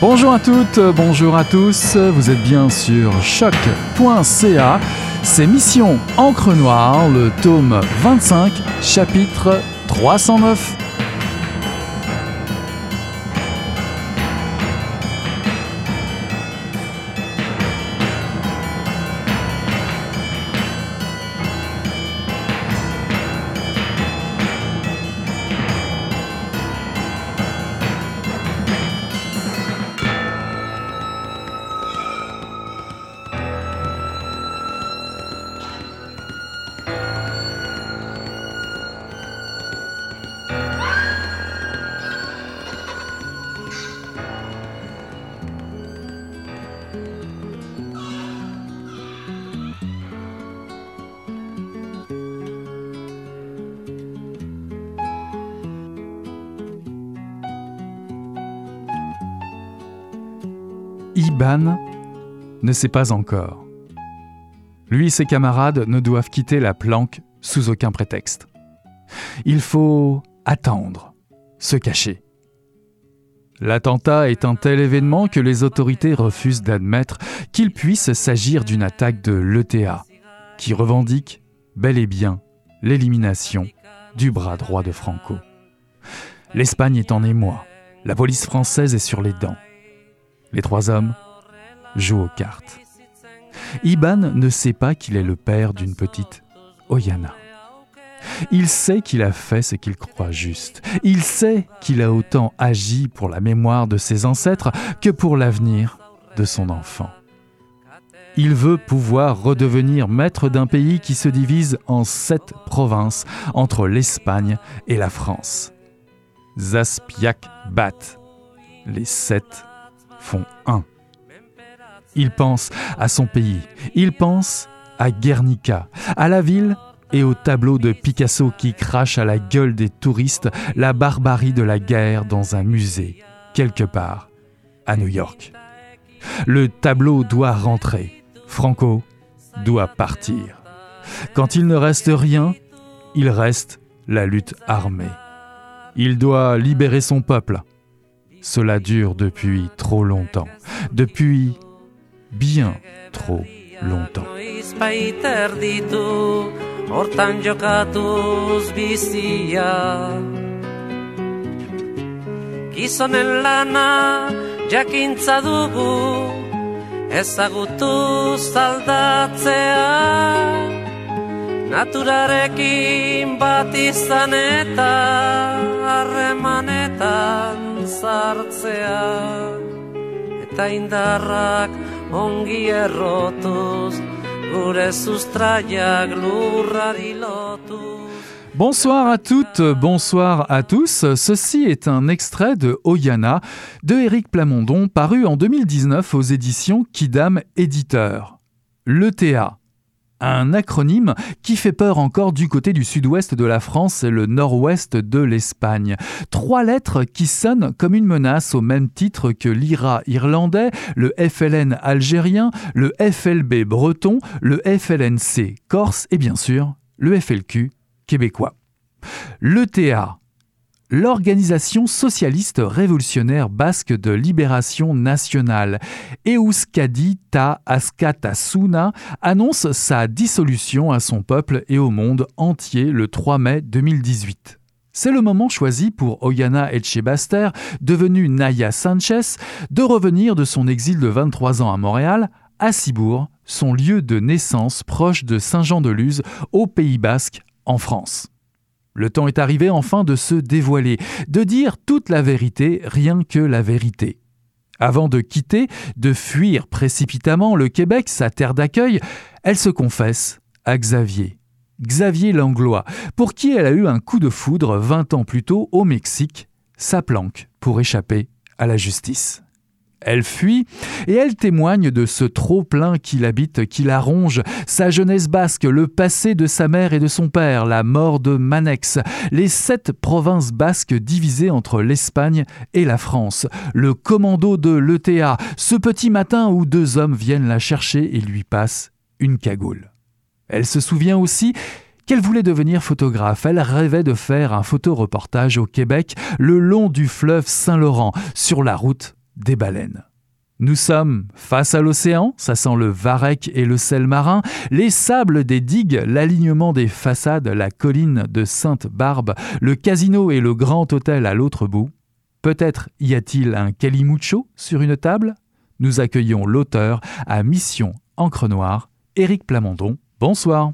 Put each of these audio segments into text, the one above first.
Bonjour à toutes, bonjour à tous, vous êtes bien sur choc.ca. C'est Mission Encre Noire, le tome 25, chapitre 309. Ne sait pas encore. Lui et ses camarades ne doivent quitter la planque sous aucun prétexte. Il faut attendre, se cacher. L'attentat est un tel événement que les autorités refusent d'admettre qu'il puisse s'agir d'une attaque de l'ETA, qui revendique bel et bien l'élimination du bras droit de Franco. L'Espagne est en émoi, la police française est sur les dents. Les trois hommes jouent aux cartes. Iban ne sait pas qu'il est le père d'une petite Oyana. Il sait qu'il a fait ce qu'il croit juste. Il sait qu'il a autant agi pour la mémoire de ses ancêtres que pour l'avenir de son enfant. Il veut pouvoir redevenir maître d'un pays qui se divise en sept provinces entre l'Espagne et la France. Zaspiac Bat, les sept font un. Il pense à son pays, il pense à Guernica, à la ville et au tableau de Picasso qui crache à la gueule des touristes la barbarie de la guerre dans un musée, quelque part, à New York. Le tableau doit rentrer, Franco doit partir. Quand il ne reste rien, il reste la lutte armée. Il doit libérer son peuple, cela dure depuis trop longtemps, depuis bien trop longtemps. Hortan jokatuz bizia. Gizonen lana jakintza dugu Ezagutuz aldatzea. Naturarekin bat izan eta harremanetan sartzea. Eta indarrak Bonsoir à toutes, bonsoir à tous. Ceci est un extrait de Oyana de Éric Plamondon paru en 2019 aux éditions Kidam Éditeur. L'ETA, un acronyme qui fait peur encore du côté du sud-ouest de la France et le nord-ouest de l'Espagne. Trois lettres qui sonnent comme une menace au même titre que l'IRA irlandais, le FLN algérien, le FLB breton, le FLNC corse et bien sûr le FLQ québécois. L'ETA, l'Organisation socialiste révolutionnaire basque de libération nationale, Euskadi Ta Askatasuna, annonce sa dissolution à son peuple et au monde entier le 3 mai 2018. C'est le moment choisi pour Oyana Etchebaster, devenue Naya Sanchez, de revenir de son exil de 23 ans à Montréal, à Cibourg, son lieu de naissance proche de Saint-Jean-de-Luz, au Pays basque, en France. Le temps est arrivé enfin de se dévoiler, de dire toute la vérité, rien que la vérité. Avant de quitter, de fuir précipitamment le Québec, sa terre d'accueil, elle se confesse à Xavier. Xavier Langlois, pour qui elle a eu un coup de foudre 20 ans plus tôt au Mexique, sa planque pour échapper à la justice. Elle fuit et elle témoigne de ce trop-plein qui l'habite, qui la ronge, sa jeunesse basque, le passé de sa mère et de son père, la mort de Manex, les sept provinces basques divisées entre l'Espagne et la France, le commando de l'ETA, ce petit matin où deux hommes viennent la chercher et lui passent une cagoule. Elle se souvient aussi qu'elle voulait devenir photographe. Elle rêvait de faire un photoreportage au Québec le long du fleuve Saint-Laurent, sur la route des baleines. Nous sommes face à l'océan, ça sent le varech et le sel marin, les sables des digues, l'alignement des façades, la colline de Sainte-Barbe, le casino et le grand hôtel à l'autre bout. Peut-être y a-t-il un calimucho sur une table? Nous accueillons l'auteur à Mission Encre Noire, Éric Plamondon. Bonsoir.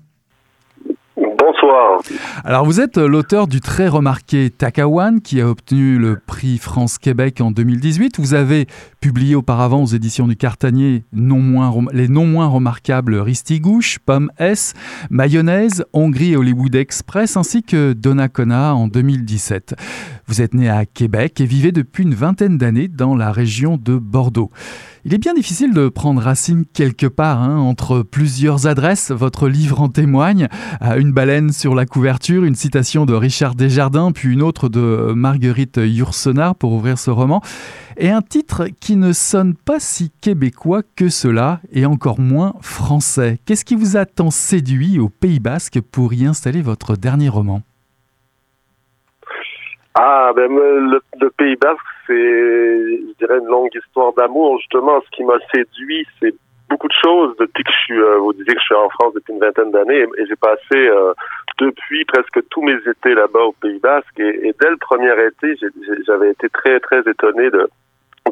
Alors vous êtes l'auteur du très remarqué Takawan qui a obtenu le prix France-Québec en 2018. Vous avez publié auparavant aux éditions du Cartanier les non moins remarquables Ristigouche, Pomme S, Mayonnaise, Hongrie et Hollywood Express ainsi que Donnacona en 2017. Vous êtes né à Québec et vivez depuis une vingtaine d'années dans la région de Bordeaux. Il est bien difficile de prendre racine quelque part hein, entre plusieurs adresses. Votre livre en témoigne. Une baleine sur la couverture, une citation de Richard Desjardins, puis une autre de Marguerite Yourcenar pour ouvrir ce roman. Et un titre qui ne sonne pas si québécois que cela, et encore moins français. Qu'est-ce qui vous a tant séduit au Pays Basque pour y installer votre dernier roman? Ah, ben le, le Pays Basque, c'est, je dirais, une longue histoire d'amour. Justement, ce qui m'a séduit, c'est beaucoup de choses depuis que je suis, euh, vous disiez que je suis en France depuis une vingtaine d'années, et, j'ai passé euh, depuis presque tous mes étés là-bas au Pays Basque. Et, et dès le premier été, j'avais été très, très étonné de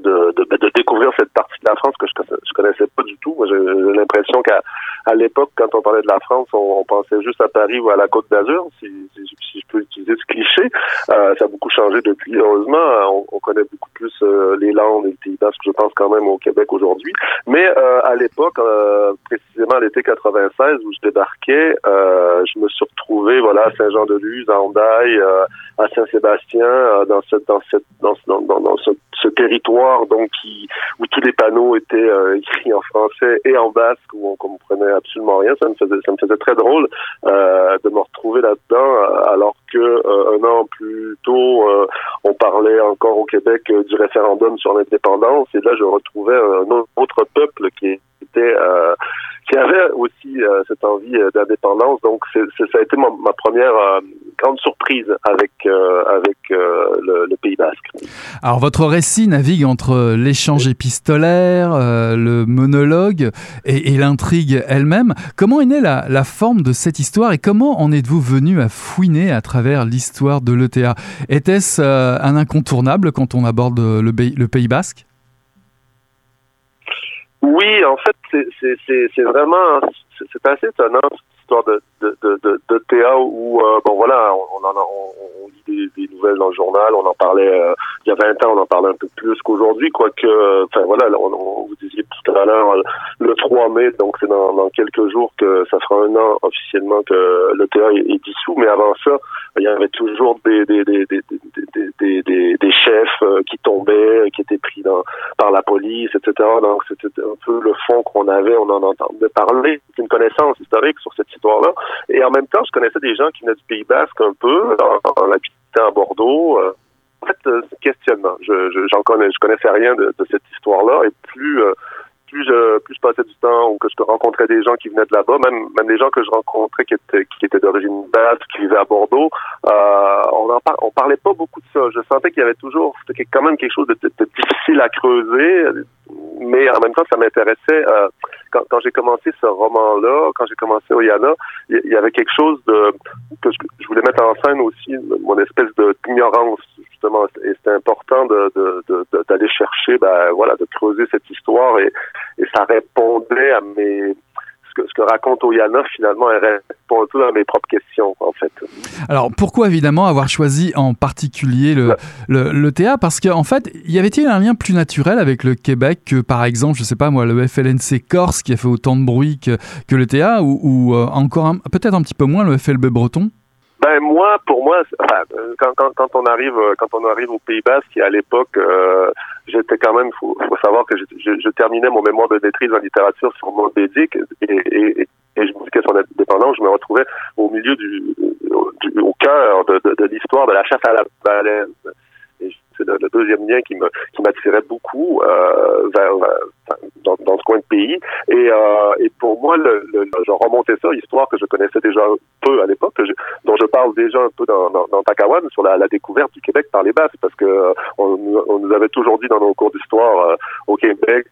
de, de, de, découvrir cette partie de la France que je, je connaissais pas du tout. J'ai l'impression qu'à à, l'époque, quand on parlait de la France, on, on, pensait juste à Paris ou à la Côte d'Azur, si, si, je peux utiliser ce cliché. Euh, ça a beaucoup changé depuis. Heureusement, on, on connaît beaucoup plus euh, les Landes et le Pays Basque, je pense quand même au Québec aujourd'hui. Mais euh, à l'époque, euh, précisément l'été 96, où je débarquais, je me suis retrouvé voilà à Saint-Jean-de-Luz, à Andaille, à Saint-Sébastien, dans cette dans cette dans, dans, dans ce, ce territoire donc qui, où tous les panneaux étaient euh, écrits en français et en basque où on comprenait absolument rien. Ça me faisait, ça me faisait très drôle euh, de me retrouver là-dedans alors que euh, un an plus tôt on parlait encore au Québec du référendum sur l'indépendance et là je retrouvais un autre peuple qui était qui avait aussi cette envie d'indépendance. Donc, ça a été ma, première grande surprise avec avec le, Pays Basque. Alors, votre récit navigue entre l'échange épistolaire, euh, le monologue et, l'intrigue elle-même. Comment est née la, forme de cette histoire et comment en êtes-vous venu à fouiner à travers l'histoire de l'ETA Était-ce euh, un incontournable quand on aborde le Pays Basque? Oui, en fait, c'est vraiment, c'est assez étonnant histoire de, de, de, de, Théa où, euh, bon voilà, on, en a, on, lit des, des, nouvelles dans le journal, on en parlait euh, il y a 20 ans, on en parlait un peu plus qu'aujourd'hui, quoique, enfin voilà, on, on, vous disiez tout à l'heure, le 3 mai, donc c'est dans, dans, quelques jours que ça fera un an officiellement que le Théa est, dissous, mais avant ça, il y avait toujours des, des, des, des, des, des, des chefs euh, qui tombaient, qui étaient pris dans, par la police, etc. Donc c'était un peu le fond qu'on avait, on en entendait parler, une connaissance historique sur cette histoire-là. Et en même temps, je connaissais des gens qui venaient du Pays Basque un peu, en, en habitant à Bordeaux. Euh, en fait, euh, questionnement. Je, j'en connais, je connaissais rien de, de cette histoire-là. Et plus, euh, plus je, plus je passais du temps ou que je rencontrais des gens qui venaient de là-bas, même, même des gens que je rencontrais qui étaient, qui étaient d'origine basque, qui vivaient à Bordeaux, euh, on en on parlait pas beaucoup de ça. Je sentais qu'il y avait toujours, c'était quand même quelque chose de, de, de difficile à creuser, mais en même temps, ça m'intéressait. Euh, quand, j'ai commencé ce roman-là, quand j'ai commencé Oyana, il y, avait quelque chose de que je, voulais mettre en scène aussi, mon espèce d'ignorance justement. Et c'était important d'aller de, de, chercher, ben voilà, de creuser cette histoire et ça répondait à mes ce que, ce que raconte Oyana, finalement, elle répond un peu à mes propres questions, en fait. Alors, pourquoi, évidemment, avoir choisi en particulier le, le, le théâtre Parce qu'en fait, y avait-il un lien plus naturel avec le Québec que, par exemple, je sais pas moi, le FLNC Corse, qui a fait autant de bruit que, que le théâtre, ou, ou euh, encore peut-être un petit peu moins le FLB Breton? Ben moi, pour moi, enfin, quand, quand, quand on arrive quand on arrive au Pays Basque, à l'époque, euh, j'étais quand même, faut, faut savoir que je, je, je, terminais mon mémoire de maîtrise en littérature sur Montbédic et, et, et, et je me son indépendance, je me retrouvais au milieu du, du au cœur de, de, de l'histoire de la chasse à la baleine. C'est le, deuxième lien qui me qui m'attirait beaucoup euh, vers, vers dans, dans, ce coin de pays. Et, euh, et pour moi, le, le, je remontais ça, histoire que je connaissais déjà peu à l'époque, dont je parle déjà un peu dans, dans, Takawan, sur la, découverte du Québec par les Basques, parce que euh, on, nous avait toujours dit dans nos cours d'histoire euh, au Québec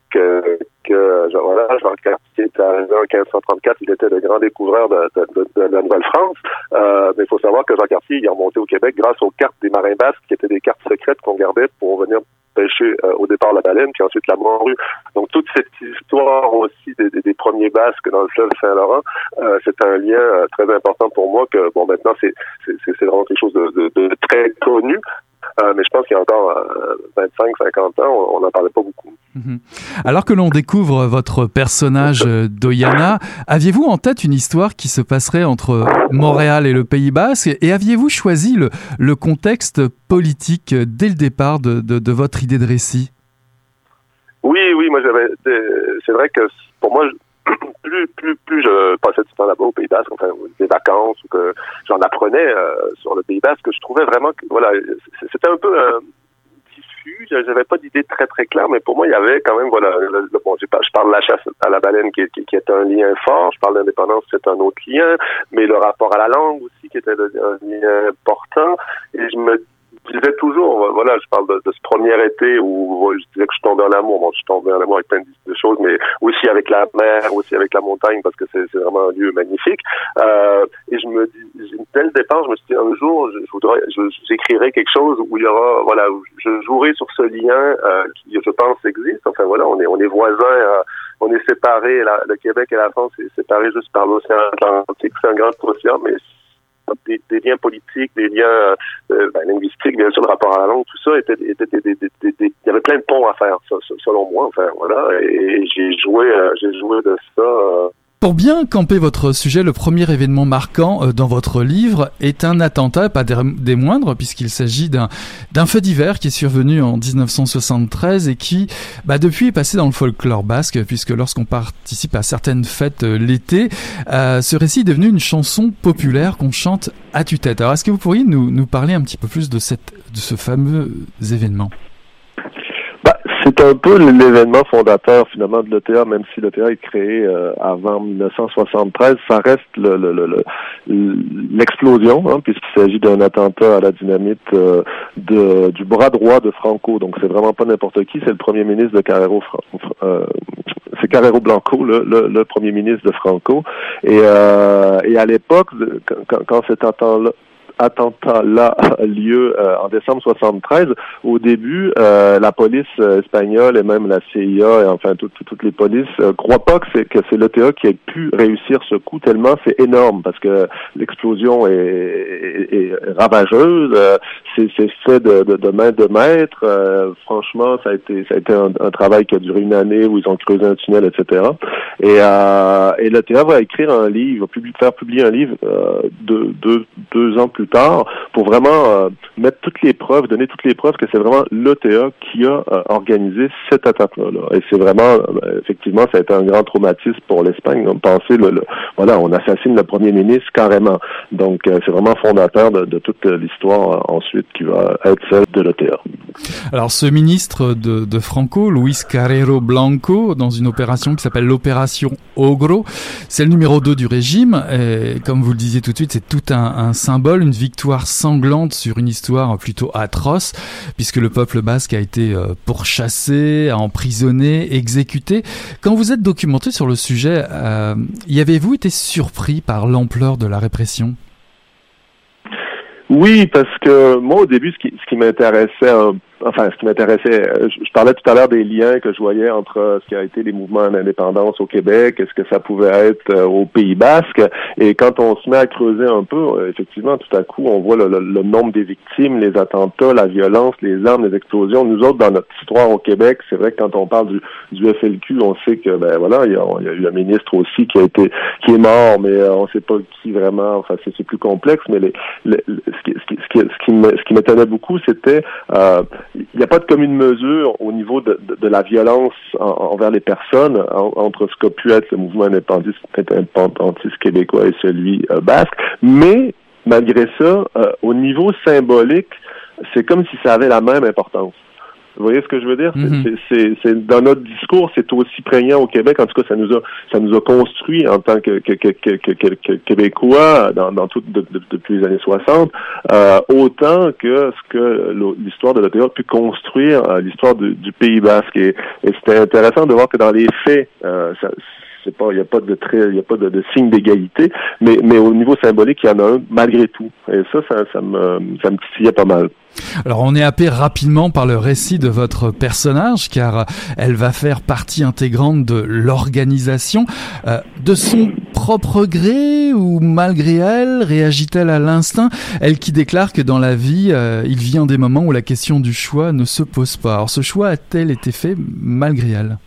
que, Jean Cartier était arrivé en 1534, il était le grand découvreur de, la Nouvelle-France. Euh, mais il faut savoir que Jean Cartier il est remonté au Québec grâce aux cartes des marins basques, qui étaient des cartes secrètes qu'on gardait pour venir pêcher euh, au départ la baleine, puis ensuite la morue. Donc toute cette histoire aussi des, premiers basques dans le fleuve Saint-Laurent, euh, c'est un lien très important pour moi que bon maintenant c'est vraiment quelque chose de très connu. Euh, mais je pense qu'il y a encore 25-50 ans, on n'en parlait pas beaucoup. Mhm. Alors que l'on découvre votre personnage d'Oyana, aviez-vous en tête une histoire qui se passerait entre Montréal et le Pays Basque? Et aviez-vous choisi le, le, contexte politique dès le départ de, de, de votre idée de récit? Oui, oui, moi j'avais. C'est vrai que pour moi, plus, plus, plus je passais du temps là-bas au Pays Basque, enfin, des vacances, ou que j'en apprenais euh, sur le Pays Basque, je trouvais vraiment que, voilà, c'était un peu un diffus. J'avais pas d'idée très, très claire, mais pour moi, il y avait quand même, voilà, bon, je parle de la chasse à la baleine qui, qui, qui est un lien fort. Je parle d'indépendance, c'est un autre lien, mais le rapport à la langue aussi, qui était un lien important. Et je me je disais toujours, voilà, je parle de, ce premier été où je disais que je tombais en amour. Bon, je tombé en amour avec plein de choses, mais aussi avec la mer, aussi avec la montagne, parce que c'est vraiment un lieu magnifique. Euh, et je me dis, dès le départ, je me suis dit, un jour, je, je voudrais, quelque chose où il y aura, voilà, je jouerai sur ce lien euh, qui, je pense, existe. Enfin, voilà, on est, on est voisins. Euh, on est séparés, le Québec et la France est séparés juste par l'océan Atlantique. C'est un grand océan, mais des, des, liens politiques, des liens euh, ben, linguistiques, bien sûr, le rapport à la langue, tout ça, était, était, il y avait plein de ponts à faire, selon moi. Enfin, voilà, et j'ai joué, euh, j'ai joué de ça. Pour bien camper votre sujet, le premier événement marquant euh, dans votre livre est un attentat, pas des moindres, puisqu'il s'agit d'un fait divers qui est survenu en 1973 et qui, bah, depuis, est passé dans le folklore basque, puisque lorsqu'on participe à certaines fêtes euh, l'été, euh, ce récit est devenu une chanson populaire qu'on chante à tue-tête. Alors, est-ce que vous pourriez nous, nous parler un petit peu plus de, cette, de ce fameux événement? C'est un peu l'événement fondateur finalement de l'ETA, même si l'ETA est créé euh, avant 1973, ça reste l'explosion, le, le, hein, puisqu'il s'agit d'un attentat à la dynamite euh, de, du bras droit de Franco. Donc c'est vraiment pas n'importe qui, c'est le premier ministre de Carrero, euh, c'est Carrero Blanco, le, le, premier ministre de Franco. Et, euh, et à l'époque, quand, quand cet attentat-là attentat-là a lieu euh, en décembre 73. Au début, euh, la police euh, espagnole et même la CIA et enfin toutes les polices euh, croient pas que c'est que c'est l'ETA qui ait pu réussir ce coup tellement c'est énorme parce que l'explosion est, est, est, ravageuse. c'est fait de, de, de, main de maître. franchement, ça a été ça a été un, un, travail qui a duré une année où ils ont creusé un tunnel, etc. Et, et l'ETA va écrire un livre, publier, faire publier un livre deux, deux, deux ans plus tard pour vraiment euh, mettre toutes les preuves, donner toutes les preuves que c'est vraiment l'ETA qui a euh, organisé cette attaque-là. Et c'est vraiment, euh, effectivement, ça a été un grand traumatisme pour l'Espagne. Pensait, le, le, voilà, on assassine le premier ministre carrément. Donc, c'est vraiment fondateur de, toute l'histoire ensuite qui va être celle de l'ETA. Alors, ce ministre de, de Franco, Luis Carrero Blanco, dans une opération qui s'appelle l'opération Ogro, c'est le numéro 2 du régime. Et comme vous le disiez tout de suite, c'est tout un, un symbole, une victoire sanglante sur une histoire plutôt atroce, puisque le peuple basque a été euh, pourchassé, emprisonné, exécuté. Quand vous êtes documenté sur le sujet, euh, y avez-vous été surpris par l'ampleur de la répression? Oui, parce que moi au début, ce qui, ce qui m'intéressait un enfin, ce qui m'intéressait, euh, je, parlais tout à l'heure des liens que je voyais entre euh, ce qui a été les mouvements d'indépendance au Québec et ce que ça pouvait être euh, au Pays Basque. Et quand on se met à creuser un peu, effectivement, tout à coup, on voit le, nombre des victimes, les attentats, la violence, les armes, les explosions. Nous autres, dans notre histoire au Québec, c'est vrai que quand on parle du, FLQ, on sait que, ben voilà, il y, a, eu un ministre aussi qui a été, qui est mort, mais on ne sait pas qui vraiment. Enfin, c'est plus complexe. Mais les, les, ce qui, ce qui, ce qui m'étonnait beaucoup, c'était euh, il n'y a pas de commune mesure au niveau de, la violence en, envers les personnes en, entre ce qu'a pu être le mouvement indépendantiste, indépendantiste québécois et celui euh, basque. Mais malgré ça, euh, au niveau symbolique, c'est comme si ça avait la même importance. Vous voyez ce que je veux dire? Mhm. C'est dans notre discours, c'est aussi prégnant au Québec. En tout cas, ça nous a ça nous a construit en tant que, que, que, que Québécois dans, dans tout depuis les années 60, euh, autant que ce que l'histoire de l'OTA a pu construire euh, l'histoire du, Pays Basque. Et, et c'était intéressant de voir que dans les faits, euh, ça, c'est pas, il n'y a pas de trait, il a pas de, signe d'égalité, mais, mais au niveau symbolique, il y en a un malgré tout. Et ça, ça, ça me, ça me titillait pas mal. Alors on est happé rapidement par le récit de votre personnage car elle va faire partie intégrante de l'organisation. Euh, de son propre gré ou malgré elle réagit-elle à l'instinct? Elle qui déclare que dans la vie euh, il vient des moments où la question du choix ne se pose pas. Alors ce choix a-t-elle été fait malgré elle?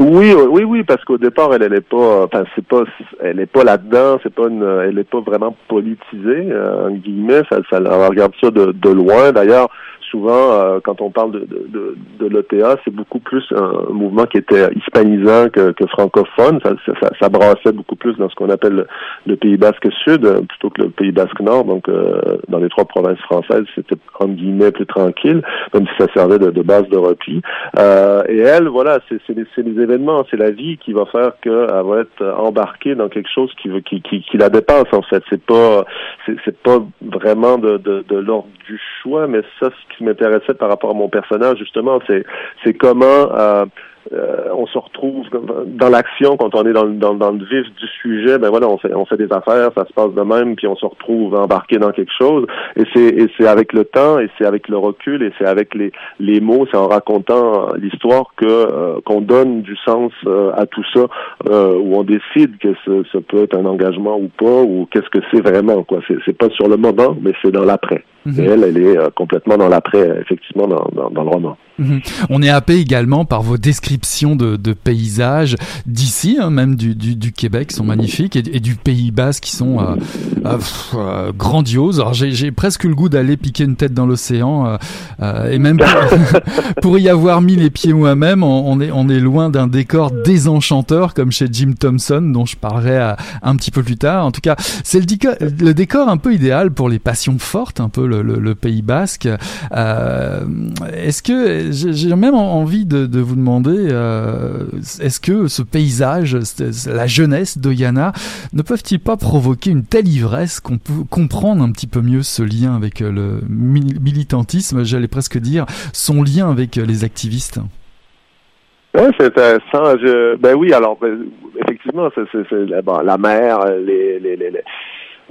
Oui, oui, oui, parce qu'au départ, elle, n'est pas, enfin, c'est pas, elle n'est pas là-dedans, c'est pas une, elle n'est pas vraiment politisée, euh, en guillemets, ça, ça, on regarde ça de, de loin. D'ailleurs, souvent, euh, quand on parle de, de, de, l'OTA, c'est beaucoup plus un mouvement qui était hispanisant que, que francophone. Ça, ça, ça, brassait beaucoup plus dans ce qu'on appelle le, Pays Basque Sud euh, plutôt que le Pays Basque Nord. Donc, euh, dans les trois provinces françaises, c'était entre guillemets plus tranquille, même si ça servait de, de base de repli. et elle, voilà, c'est les, événements, c'est la vie qui va faire qu'elle va être embarquée dans quelque chose qui, qui, qui, qui la dépasse en fait. C'est pas, c'est pas vraiment de, de, de l'ordre du choix, mais ça, m'intéressait par rapport à mon personnage, justement, c'est c'est comment euh, euh, on se retrouve dans l'action quand on est dans, dans, dans, le vif du sujet. Ben voilà, on fait, on fait des affaires, ça se passe de même, puis on se retrouve embarqué dans quelque chose. Et c'est et c'est avec le temps, et c'est avec le recul, et c'est avec les les mots, c'est en racontant l'histoire que euh, qu'on donne du sens euh, à tout ça, où on décide que ce, ce, peut être un engagement ou pas, ou qu'est-ce que c'est vraiment. quoi. C'est c'est pas sur le moment, mais c'est dans l'après. Mhm. Et elle, elle est complètement dans l'après, effectivement, dans, dans, dans le roman. Mhm. On est happé également par vos descriptions de, de paysages d'ici, hein, même du, du, du, Québec, qui sont magnifiques, et, du Pays Basque qui sont euh, euh, euh grandioses. Alors j'ai presque le goût d'aller piquer une tête dans l'océan, euh, euh et même pour, y avoir mis les pieds moi-même, on, on, est, on est loin d'un décor désenchanteur comme chez Jim Thompson, dont je parlerai un petit peu plus tard. En tout cas, c'est le, décor, le décor un peu idéal pour les passions fortes, un peu le, le, le Pays Basque. Est-ce que j'ai même envie de, vous demander, euh, est-ce que ce paysage, la jeunesse d'Oyana, ne peuvent-ils pas provoquer une telle ivresse qu'on peut comprendre un petit peu mieux ce lien avec euh, le militantisme, j'allais presque dire, son lien avec euh, les activistes? C'est ben oui, alors effectivement, la mer, les,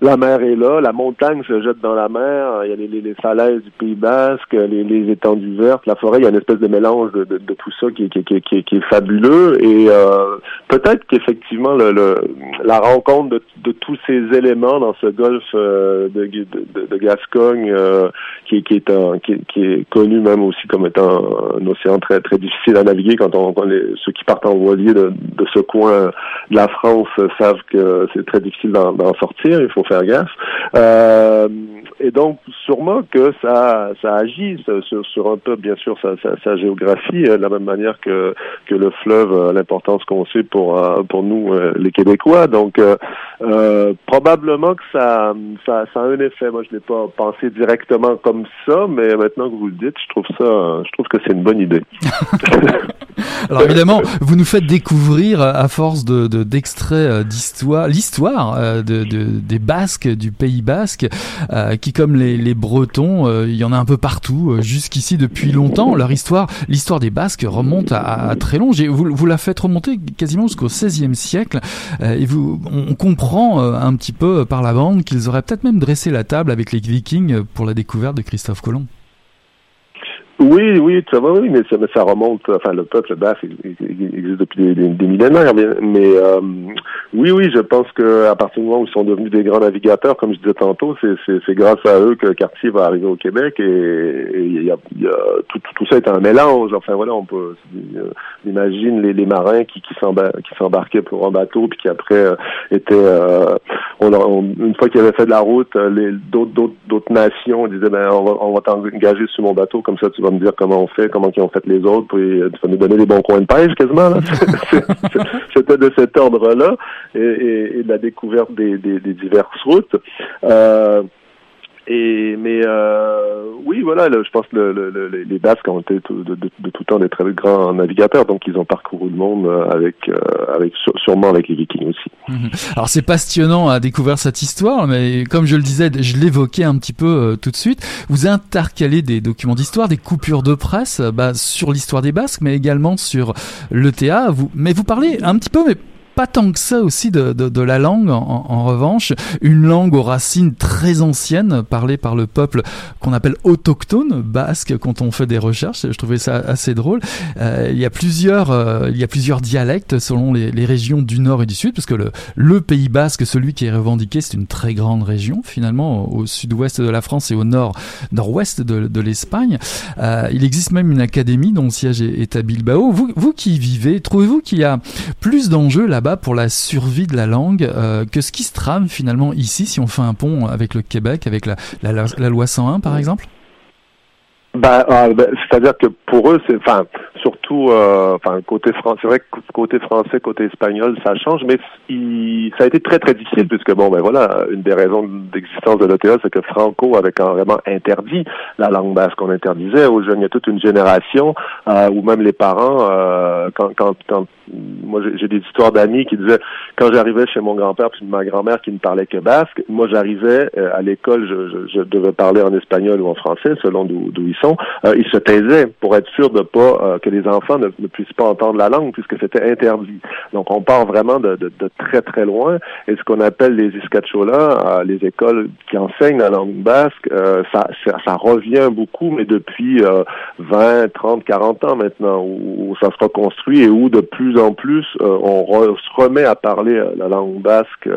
la mer est là, la montagne se jette dans la mer, il y a les, les, falaises du Pays Basque, les, les, étendues vertes, la forêt, il y a une espèce de mélange de, de, de tout ça qui, qui, qui, qui, est fabuleux. Et euh, peut-être qu'effectivement, le, le, la rencontre de, de, tous ces éléments dans ce golfe euh, de, Gascogne, euh, qui, qui, est un, qui, est connu même aussi comme étant un océan très très difficile à naviguer quand on, les, ceux qui partent en voilier de, de ce coin de la France savent que c'est très difficile d'en sortir. Il faut faire gaffe. Euh, et donc, sûrement que ça, ça agit sur, sur un peu, bien sûr, sa, sa, sa, géographie, euh, de la même manière que, que le fleuve a l'importance qu'on sait pour, euh, pour nous, les Québécois. Donc, euh, probablement que ça, ça, ça, a un effet. Moi, je n'ai pas pensé directement comme ça, mais maintenant que vous le dites, je trouve ça, je trouve que c'est une bonne idée. Alors évidemment, vous nous faites découvrir à force de d'extraits d'histoire, l'histoire de, de, des Basques, du Pays Basque, qui comme les, les Bretons, il y en a un peu partout, jusqu'ici depuis longtemps. Leur histoire, l'histoire des Basques remonte à, très long. Vous, vous la faites remonter quasiment jusqu'au XVIe siècle, et vous, on comprend euh, un petit peu par la bande qu'ils auraient peut-être même dressé la table avec les Vikings pour la découverte de Christophe Colomb. Oui, oui, ça va, oui, mais ça, ça remonte, enfin, le peuple basque existe depuis des, millénaires, mais, mais euh, oui, oui, je pense que à partir du moment où ils sont devenus des grands navigateurs, comme je disais tantôt, c'est grâce à eux que Cartier va arriver au Québec et, et y a, y a, tout, tout, ça est un mélange. Enfin voilà, on peut euh, imagine les, les marins qui, qui s'embarquaient pour un bateau puis qui après euh, étaient, euh, on, une fois qu'ils avaient fait de la route, les d'autres d'autres nations disaient ben on va, on va t'engager sur mon bateau comme ça tu vas me dire comment on fait, comment ils ont fait les autres, puis tu vas nous donner des bons coins de pêche quasiment. C'était de cet ordre-là et, et, de la découverte des, des, des diverses routes. Euh, et mais euh, oui, voilà, je pense que le, les Basques ont été de, tout temps des très grands navigateurs, donc ils ont parcouru le monde avec, avec sûrement avec les Vikings aussi. Mhm. Alors c'est passionnant à découvrir cette histoire, mais comme je le disais, je l'évoquais un petit peu tout de suite. Vous intercalez des documents d'histoire, des coupures de presse bah, sur l'histoire des Basques, mais également sur l'ETA. Vous, mais vous parlez un petit peu, mais pas tant que ça aussi de, de, de la langue, en, en, revanche. Une langue aux racines très anciennes, parlée par le peuple qu'on appelle autochtone, basque, quand on fait des recherches. Je trouvais ça assez drôle. Euh, il, y a plusieurs, euh, il y a plusieurs dialectes selon les, les, régions du nord et du sud, parce que le, le Pays basque, celui qui est revendiqué, c'est une très grande région, finalement, au sud-ouest de la France et au nord, nord-ouest de, de l'Espagne. Euh, il existe même une académie dont le siège est, est à Bilbao. Vous, vous qui y vivez, trouvez-vous qu'il y a plus d'enjeux là-bas pour la survie de la langue. Euh, que ce qui se trame finalement ici si on fait un pont avec le Québec, avec la, la loi 101 par exemple? Bah, euh, bah, c'est-à-dire que pour eux, c'est, enfin, euh, côté français, c'est vrai que côté français, côté espagnol, ça change, mais il, ça a été très très difficile puisque bon, ben voilà, une des raisons d'existence de l'OTA, c'est que Franco avait carrément interdit la langue basque. On interdisait aux jeunes, il y a toute une génération, euh, ou même les parents, euh, quand, quand, quand, moi j'ai des histoires d'amis qui disaient quand j'arrivais chez mon grand-père puis ma grand-mère qui ne parlait que basque, moi j'arrivais euh, à l'école, je, je, je, devais parler en espagnol ou en français selon d'où ils euh, ils se taisaient pour être sûr de pas que les enfants ne, puissent pas entendre la langue puisque c'était interdit. Donc on part vraiment de, de, de, très très loin et ce qu'on appelle les iscacholas, euh, les écoles qui enseignent la langue basque, ça, ça, revient beaucoup, mais depuis 20, 30, 40 ans maintenant où, ça se reconstruit et où de plus en plus on se remet à parler la langue basque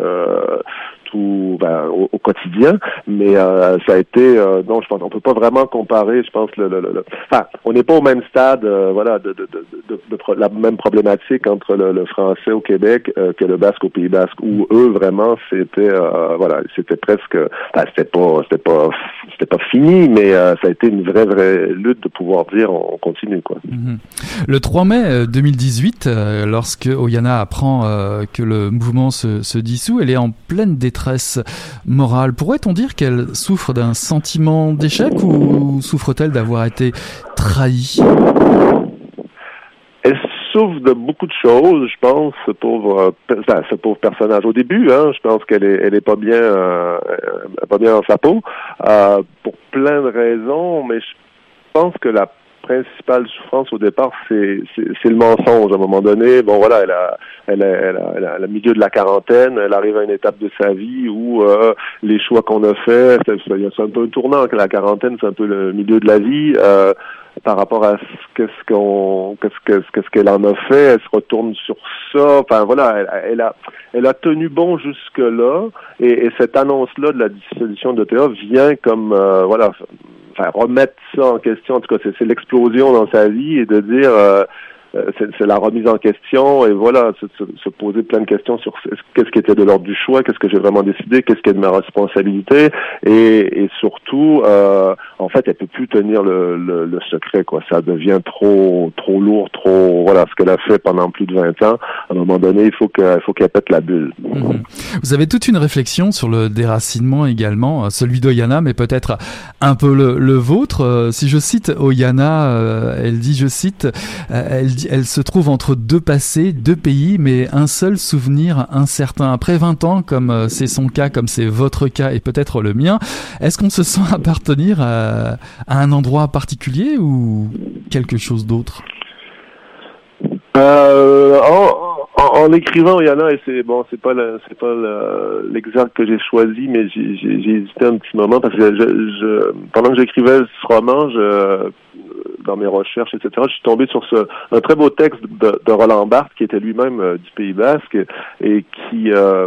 ben, au, quotidien, mais euh, ça a été euh, non, je pense on peut pas vraiment comparer. Je pense le, le, le enfin, on n'est pas au même stade, euh, voilà, de, de, la même problématique entre le, français au Québec que le basque au Pays Basque, où eux vraiment c'était voilà, c'était presque, enfin, c'était pas c'était pas c'était pas fini, mais ça a été une vraie vraie lutte de pouvoir dire on, continue quoi. Mhm. Le 3 mai 2018, lorsque Oyana apprend que le mouvement se, se dissout, elle est en pleine détresse morale. Pourrait-on dire qu'elle souffre d'un sentiment d'échec ou souffre-t-elle d'avoir été trahie? Elle souffre de beaucoup de choses, je pense, ce pauvre, euh, ce pauvre personnage. Au début, hein, je pense qu'elle est, elle est pas bien, euh, pas bien dans sa peau, euh, pour plein de raisons, mais je pense que la principale souffrance au départ, c'est le mensonge. À un moment donné, bon voilà, elle a, elle a, elle a, elle milieu de la quarantaine, elle arrive à une étape de sa vie où euh, les choix qu'on a faits, c'est un peu un tournant. Que la quarantaine, c'est un peu le milieu de la vie. Euh, par rapport à ce qu'on qu'est-ce qu'elle en a fait, elle se retourne sur ça. Enfin voilà, elle, a elle a tenu bon jusque là et, cette annonce là de la dissolution de l'OTA vient comme euh, voilà enfin, remettre ça en question. En tout cas, c'est l'explosion dans sa vie et de dire euh, c'est la remise en question et voilà, se, se, poser plein de questions sur qu'est-ce qui était de l'ordre du choix, qu'est-ce que j'ai vraiment décidé, qu'est-ce qui est de ma responsabilité et, et surtout, euh, en fait, elle peut plus tenir le, le, le, secret quoi. Ça devient trop trop lourd, trop voilà ce qu'elle a fait pendant plus de 20 ans. À un moment donné, il faut qu'elle faut qu'elle pète la bulle. Mhm. Vous avez toute une réflexion sur le déracinement également, euh, celui d'Oyana, mais peut-être un peu le, le vôtre. Si je cite Oyana, elle dit, je cite, elle dit elle se trouve entre deux passés, deux pays, mais un seul souvenir incertain. Après 20 ans, comme euh, c'est son cas, comme c'est votre cas et peut-être le mien, est-ce qu'on se sent appartenir à, un endroit particulier ou quelque chose d'autre? Euh, en, écrivant, il y en a, et c'est bon, c'est pas c'est pas l'exemple que j'ai choisi, mais j'ai hésité un petit moment parce que je, pendant que j'écrivais ce roman, je dans mes recherches, etc., je suis tombé sur ce, un très beau texte de, de Roland Barthes, qui était lui-même euh, du Pays Basque, et qui, euh,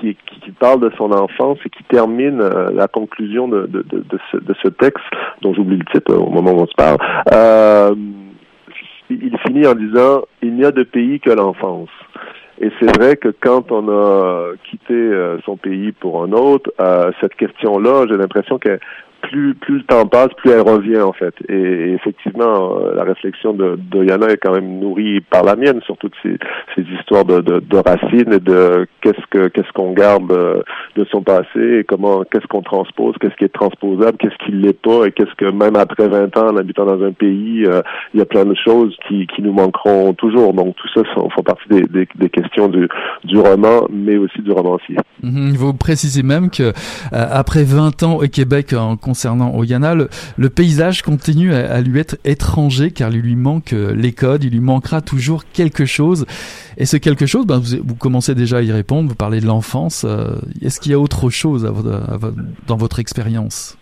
qui, qui, parle de son enfance et qui termine euh, la conclusion de, de, de, de, ce, de ce texte, dont j'oublie le titre au moment où on se parle. Euh, il finit en disant Il n'y a de pays que l'enfance. Et c'est vrai que quand on a quitté son pays pour un autre, cette question-là, j'ai l'impression que plus le temps passe, plus elle revient en fait. Et, effectivement, euh, la réflexion de, de Yana est quand même nourrie par la mienne sur toutes ces, histoires de, de, de, racines et de qu'est-ce que qu'est-ce qu'on garde euh, de son passé et comment qu'est-ce qu'on transpose, qu'est-ce qui est transposable, qu'est-ce qui l'est pas et qu'est-ce que même après 20 ans en habitant dans un pays, euh, il y a plein de choses qui, nous manqueront toujours. Donc tout ça font, font partie des, questions du, roman, mais aussi du romancier. Mhm. vous précisez même que après 20 ans au Québec en concernant Oyana, le, paysage continue à, lui être étranger car il lui manque euh, les codes, il lui manquera toujours quelque chose. Et ce quelque chose, ben, vous, commencez déjà à y répondre, vous parlez de l'enfance. Euh, Est-ce qu'il y a autre chose dans votre expérience?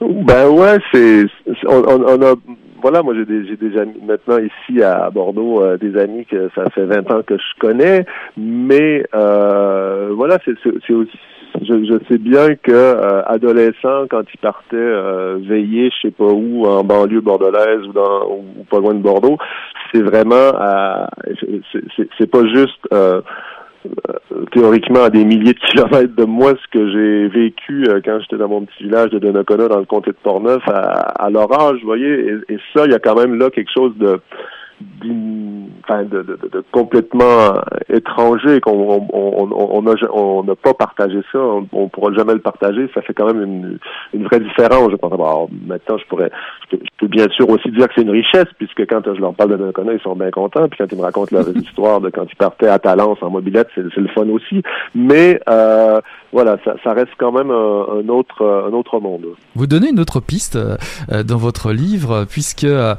Ben ouais, c'est on, a voilà, moi j'ai des, amis maintenant ici à Bordeaux, euh, des amis que ça fait 20 ans que je connais, mais voilà, c'est aussi je, je, sais bien que euh, adolescent, quand il partait euh, veiller, je sais pas où, en banlieue bordelaise ou dans ou pas loin de Bordeaux, c'est vraiment, euh, c'est pas juste euh, théoriquement à des milliers de kilomètres de moi ce que j'ai vécu quand j'étais dans mon petit village de Donnacona dans le comté de Portneuf à, à l'orage, vous voyez, et, et, ça, il y a quand même là quelque chose de enfin, de, de, de, complètement étranger qu'on on, on, n'a on pas partagé ça, on, on pourra jamais le partager, ça fait quand même une, une vraie différence. Je pense. Alors, maintenant, je pourrais, je peux, bien sûr aussi dire que c'est une richesse, puisque quand je leur parle de Donnacona, ils sont bien contents, puis quand ils me racontent leur histoire de quand ils partaient à Talence en mobilette, c'est le fun aussi. Mais euh, voilà, ça, ça, reste quand même un, un, autre, un autre monde. Vous donnez une autre piste euh, dans votre livre, puisque euh,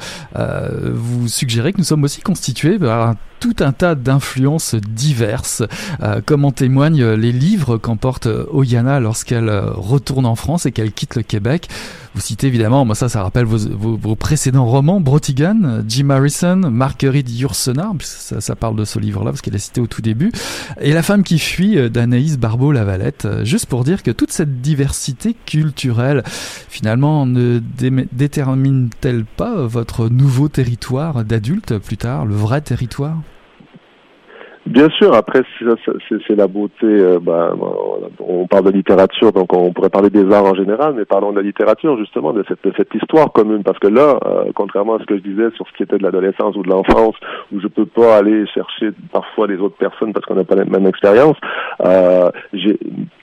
vous suggérez nous sommes aussi constitués par tout un tas d'influences diverses, euh, comme en témoignent les livres qu'emporte Oyana lorsqu'elle retourne en France et qu'elle quitte le Québec. Vous citez évidemment, moi ça, ça rappelle vos, vos, vos précédents romans, Brotigan, Jim Harrison, Marguerite Yourcenar, ça, ça parle de ce livre-là parce qu'elle est citée au tout début, et La femme qui fuit d'Anaïs Barbeau-Lavalette, juste pour dire que toute cette diversité culturelle, finalement, ne détermine-t-elle pas votre nouveau territoire d'adulte plus tard, le vrai territoire? Bien sûr, après c'est la beauté. Euh, bah, on parle de littérature, donc on pourrait parler des arts en général, mais parlons de la littérature justement, de cette, cette histoire commune, parce que là, euh, contrairement à ce que je disais sur ce qui était de l'adolescence ou de l'enfance, où je peux pas aller chercher parfois les autres personnes parce qu'on n'a pas la même expérience. Euh,